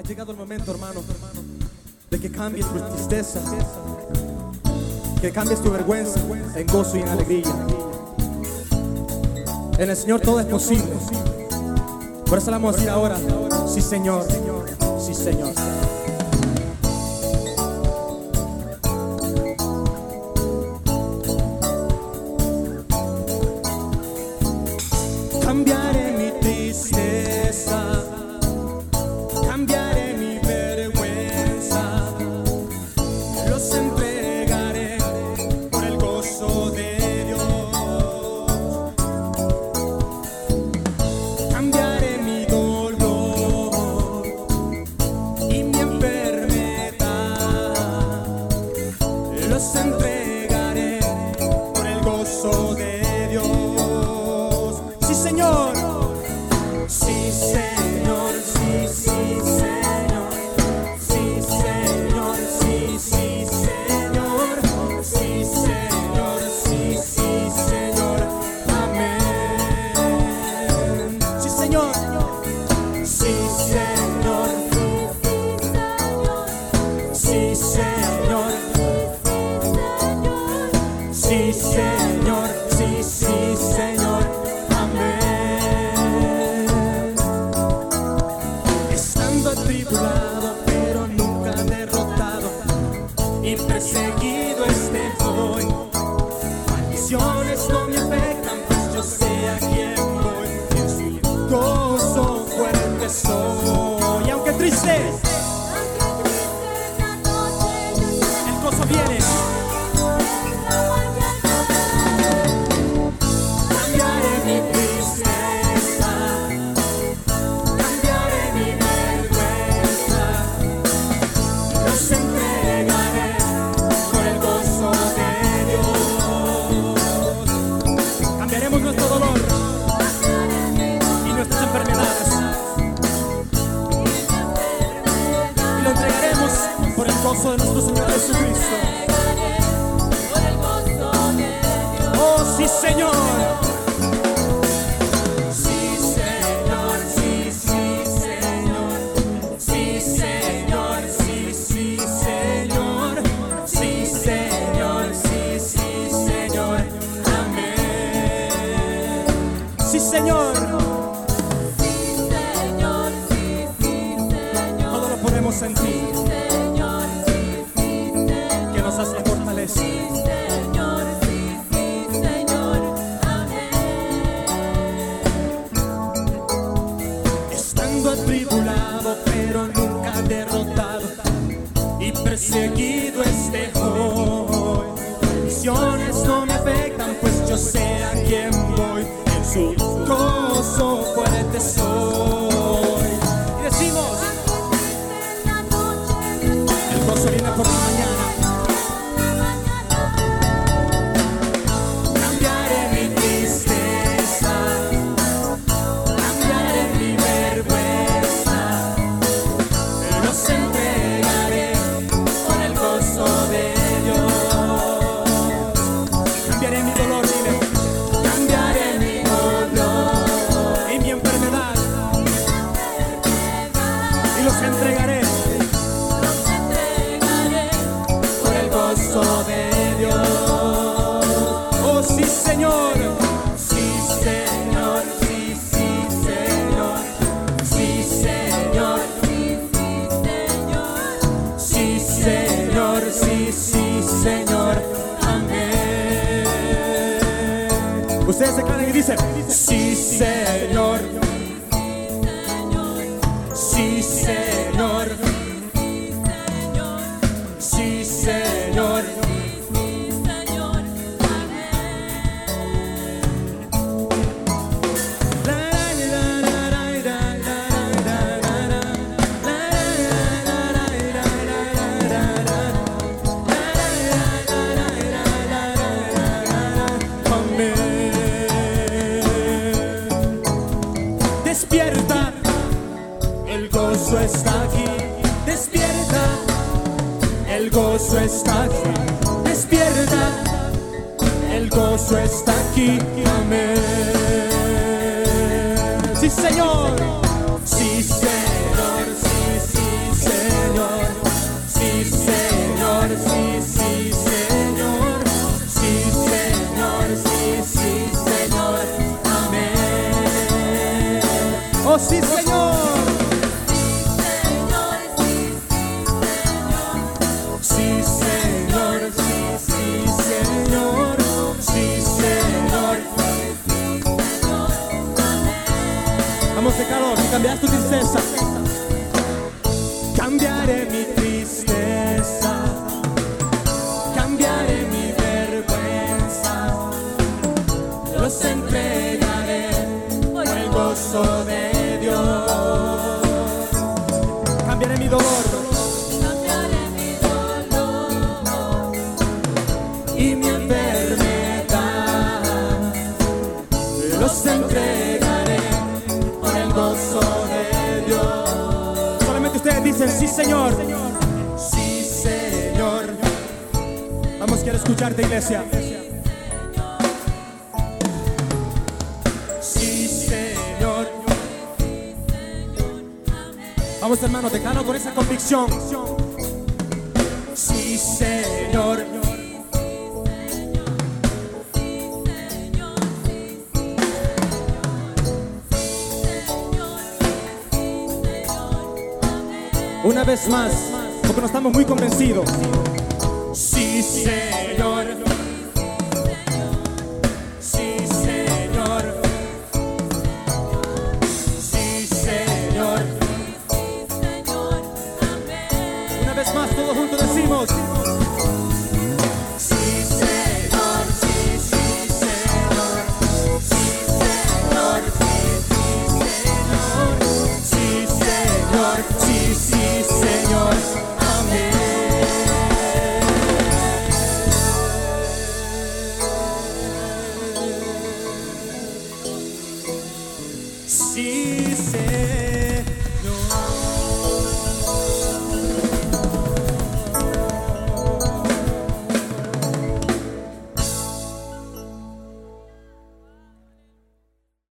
Ha llegado el momento, hermano, de que cambies tu tristeza, que cambies tu vergüenza en gozo y en alegría. En el Señor todo es posible. Por eso le vamos a decir ahora, sí Señor, sí Señor. Señor. Sí, Señor, sí, sí, Señor. Sí, Señor, sí, sí, Señor. Sí, Señor, sí, sí, Señor. Amén. Sí, Señor. Sí, Señor. Sí, Señor. Sí, Señor, sí, sí, Señor. Y Señor Jesucristo. Oh, sí, Señor. Sí, Señor, sí, sí, Señor. Sí, Señor, sí, sí, Señor. Sí, Señor, sí, sí, Señor. Amén. Sí, Señor. Todo lo ponemos en ti, derrotado. Y perseguido este hoy. Misiones no me afectan, pues yo sé a quién voy. En su gozo fuerte soy. Dicen: Sí, Señor. Sí, Señor. gozo está aquí, despierta. El gozo está aquí, despierta. El gozo está aquí, amén. Sí, Señor. Sí, Señor, sí, sí, Señor. Sí, Señor, sí, sí, Señor. Sí, Señor, sí, sí, Señor. Amén. Oh, sí, Señor. cabeça tu Princesa Señor. Sí, Señor. Vamos, quiero escucharte, iglesia. Sí, Señor. Vamos, hermano, declaro con esa convicción. Sí, Señor. Una vez más, porque no estamos muy convencidos. Sí, Señor. Sí, Señor. Sí, Señor. Una vez más, todos juntos decimos. Sí, Señor. Amén. Sí, Señor.